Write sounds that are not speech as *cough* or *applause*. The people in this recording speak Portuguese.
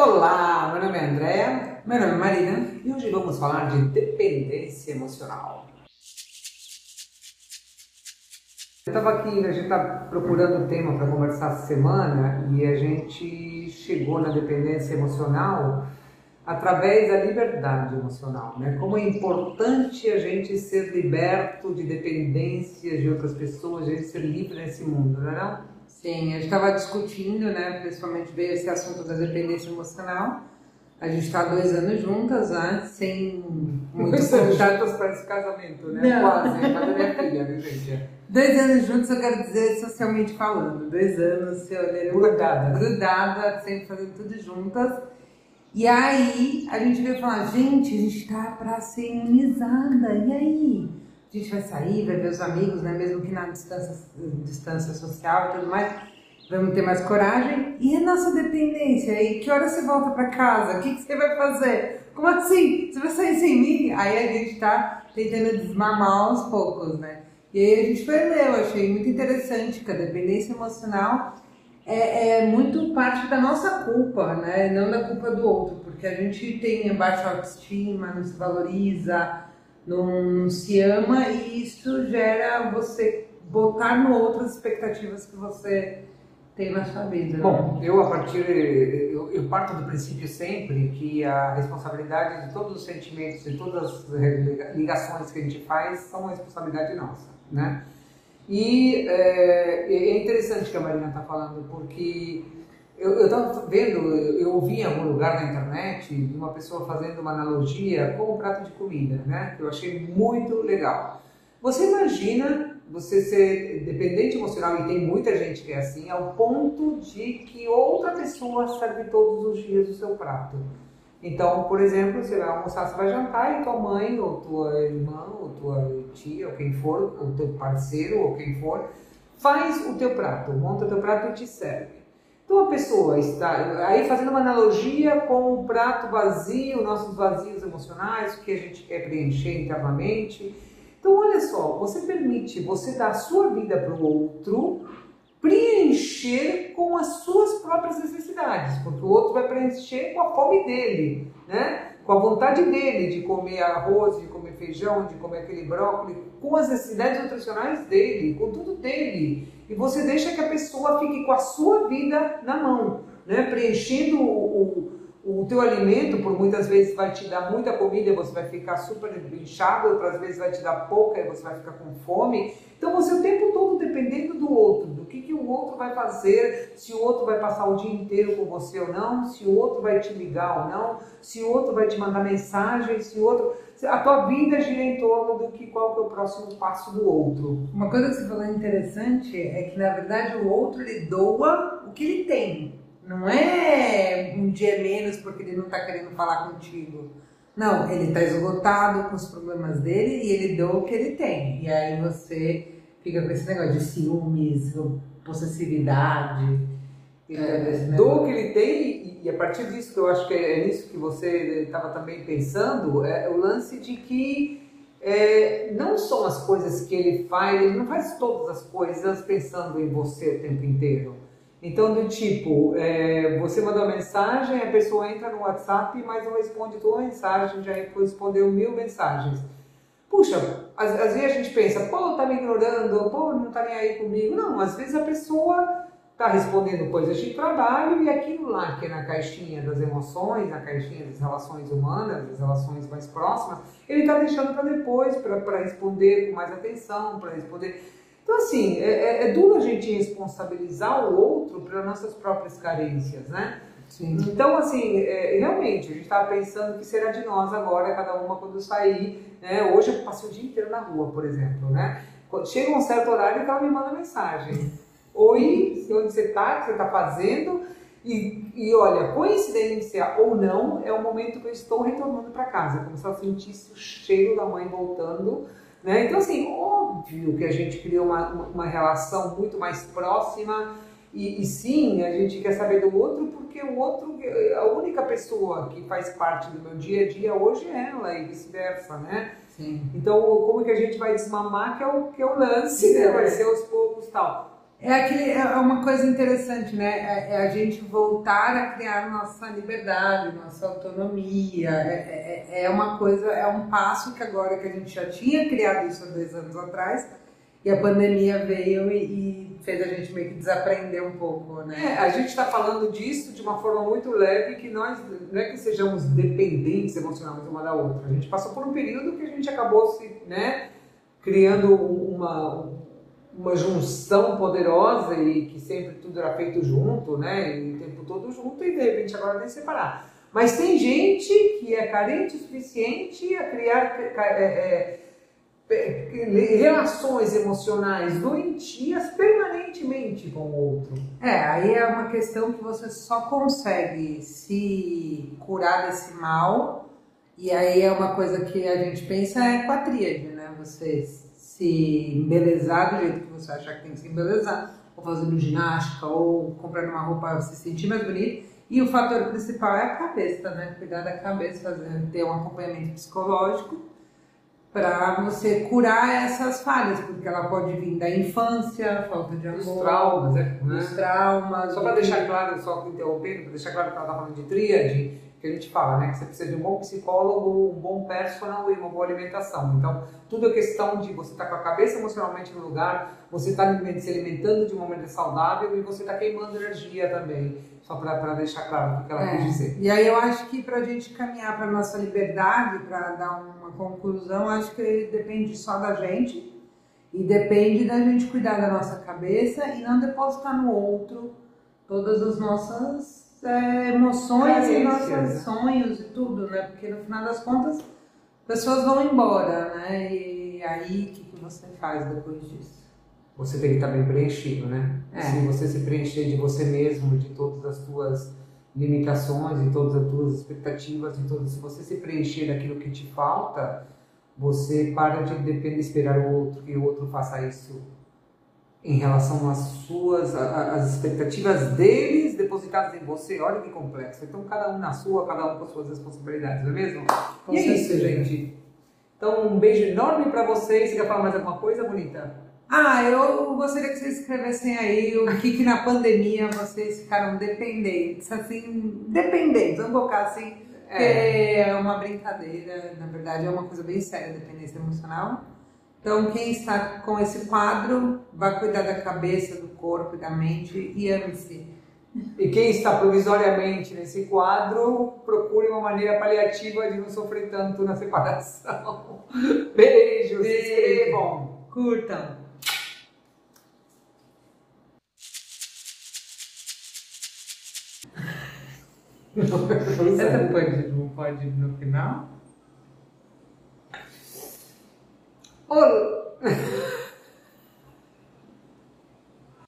Olá, meu nome é André, meu nome é Marina e hoje vamos falar de dependência emocional. Eu estava aqui, a gente está procurando o tema para conversar essa semana e a gente chegou na dependência emocional através da liberdade emocional, né? Como é importante a gente ser liberto de dependências de outras pessoas, a gente ser livre nesse mundo, não é não? Sim, a gente estava discutindo, né? Principalmente veio esse assunto da dependência emocional. A gente está dois anos juntas, né? Sem muitos contatos para esse casamento, né? Não. Quase, é da minha filha, viu, gente? Dois anos juntos, eu quero dizer socialmente falando. Dois anos, se olhando grudada. grudada, sempre fazendo tudo juntas. E aí, a gente veio falar, gente, a gente tá para ser imunizada. E aí? A gente vai sair, vai ver os amigos, né? mesmo que na distância, distância social e tudo mais, vamos ter mais coragem. E a nossa dependência? E que hora você volta para casa? O que, que, você vai fazer? Como assim? Você vai sair sem mim? Aí a gente está tentando desmamar aos poucos, né? E aí a gente foi ler, eu achei muito interessante que a dependência emocional é, é, muito parte da nossa culpa, né? Não da culpa do outro, porque a gente tem baixa autoestima, não se valoriza, não se ama e isso gera você botar no outro as expectativas que você tem na sua vida. Né? Bom, eu a partir eu, eu, parto do princípio sempre que a responsabilidade de todos os sentimentos e todas as ligações que a gente faz são uma responsabilidade nossa, né? E é, é interessante que a Marina está falando porque eu estava vendo, eu ouvi em algum lugar na internet uma pessoa fazendo uma analogia com o prato de comida, né? Que eu achei muito legal. Você imagina você ser dependente emocional, e tem muita gente que é assim, ao ponto de que outra pessoa serve todos os dias o seu prato. Então, por exemplo, você vai almoçar, você vai jantar e tua mãe, ou tua irmã, ou tua tia, ou quem for, ou teu parceiro, ou quem for, faz o teu prato, monta o teu prato e te serve. Então a pessoa está aí fazendo uma analogia com o prato vazio, nossos vazios emocionais, o que a gente quer preencher internamente. Então olha só, você permite você dar a sua vida para o outro preencher com as suas próprias necessidades, porque o outro vai preencher com a fome dele, né? Com a vontade dele de comer arroz, de comer feijão, de comer aquele brócolis, com as necessidades nutricionais dele, com tudo dele. E você deixa que a pessoa fique com a sua vida na mão, né? preenchendo o, o, o teu alimento, por muitas vezes vai te dar muita comida e você vai ficar super inchado, outras vezes vai te dar pouca e você vai ficar com fome. Então você o tempo todo dependendo do outro, do que, que o outro vai fazer, se o outro vai passar o dia inteiro com você ou não, se o outro vai te ligar ou não, se o outro vai te mandar mensagem, se o outro. A tua vida gira em torno do que qual que é o próximo passo do outro. Uma coisa que você falou interessante é que na verdade o outro lhe doa o que ele tem. Não é um dia menos porque ele não está querendo falar contigo. Não, ele está esgotado com os problemas dele e ele doa o que ele tem. E aí você fica com esse negócio de ciúmes, possessividade. É, do que ele tem, e a partir disso que eu acho que é nisso que você estava também pensando, é o lance de que é, não são as coisas que ele faz, ele não faz todas as coisas pensando em você o tempo inteiro. Então, do tipo, é, você manda uma mensagem, a pessoa entra no WhatsApp, mas não responde tua mensagem, já respondeu mil mensagens. Puxa, às, às, vezes a gente pensa, pô, tá me ignorando, pô, não tá nem aí comigo. Não, às vezes a pessoa tá respondendo coisas de trabalho e aquilo lá que é na caixinha das emoções, na caixinha das relações humanas, das relações mais próximas, ele tá deixando para depois, para responder com mais atenção, para responder. Então, assim, é, é, é duro a gente responsabilizar o outro pelas nossas próprias carências, né? Sim. Então, assim, é, realmente, a gente estava pensando que será de nós agora, cada uma quando sair. Né? Hoje eu passei o dia inteiro na rua, por exemplo. Né? Chega um certo horário, ela me manda mensagem. *laughs* Oi, onde você está, o que você está fazendo? E, e, olha, coincidência ou não, é o momento que eu estou retornando para casa, como se ela sentisse o cheiro da mãe voltando. Né? Então, assim, óbvio que a gente criou uma, uma relação muito mais próxima e, e, sim, a gente quer saber do outro porque o outro, a única pessoa que faz parte do meu dia a dia hoje é ela e vice-versa, né? Sim. Então, como que a gente vai desmamar que é o, que é o lance, né? Vai ser aos poucos tal. É, aquele, é uma coisa interessante, né? É, é a gente voltar a criar nossa liberdade, nossa autonomia. É, é, é, uma coisa, é um passo que agora que a gente já tinha criado isso há dois anos atrás, e a pandemia veio e, e fez a gente meio que desaprender um pouco, né? É, a gente está falando disso de uma forma muito leve, que nós não é que sejamos dependentes emocionalmente uma da outra. A gente passou por um período que a gente acabou se, né, criando uma uma junção poderosa e que sempre tudo era feito junto, né? E o tempo todo junto e de repente agora nem separar. Mas tem gente que é carente o suficiente a criar é, é, relações emocionais doentias permanentemente com o outro. É, aí é uma questão que você só consegue se curar desse mal. E aí é uma coisa que a gente pensa é com a tríade, né? Vocês se embelezar do jeito que você achar que tem que se embelezar, ou fazendo ginástica, ou comprando uma roupa para se sentir mais bonito. E o fator principal é a cabeça, né? Cuidar da cabeça, fazer, ter um acompanhamento psicológico para você curar essas falhas, porque ela pode vir da infância, falta de amor, dos traumas, é, né? dos traumas. Só para deixar claro, só interrompendo, para deixar claro que ela está falando de tríade, que a gente fala, né? Que você precisa de um bom psicólogo, um bom personal e uma boa alimentação. Então, tudo é questão de você estar tá com a cabeça emocionalmente no lugar, você está se alimentando de uma maneira saudável e você está queimando energia também. Só para deixar claro o que ela é. quis dizer. E aí eu acho que para a gente caminhar para nossa liberdade, para dar uma conclusão, acho que depende só da gente e depende da gente cuidar da nossa cabeça e não depositar no outro todas as nossas é, emoções e nossos né? sonhos e tudo, né? Porque no final das contas, pessoas vão embora, né? E aí, o que, que você faz depois disso? Você tem que estar bem preenchido, né? É. Se você se preencher de você mesmo, de todas as suas limitações, de todas as suas expectativas, de todas, se você se preencher daquilo que te falta, você para de depender, esperar o outro que o outro faça isso em relação às suas, às expectativas deles depositadas em você. Olha que complexo. Então, cada um na sua, cada um com as suas responsabilidades, não é mesmo? Com e é isso, gente. Então, um beijo enorme para vocês. Você quer falar mais alguma coisa, bonita? Ah, eu gostaria que vocês escrevessem aí o que, que na pandemia vocês ficaram dependentes, assim, dependentes, vamos colocar assim, é. é uma brincadeira, na verdade é uma coisa bem séria, dependência emocional. Então, quem está com esse quadro, vai cuidar da cabeça, do corpo e da mente e ame-se. E quem está provisoriamente nesse quadro, procure uma maneira paliativa de não sofrer tanto na separação. *laughs* Beijos, Beijo. se inscrevam, curtam. Essa pode, não pode no final? Olá!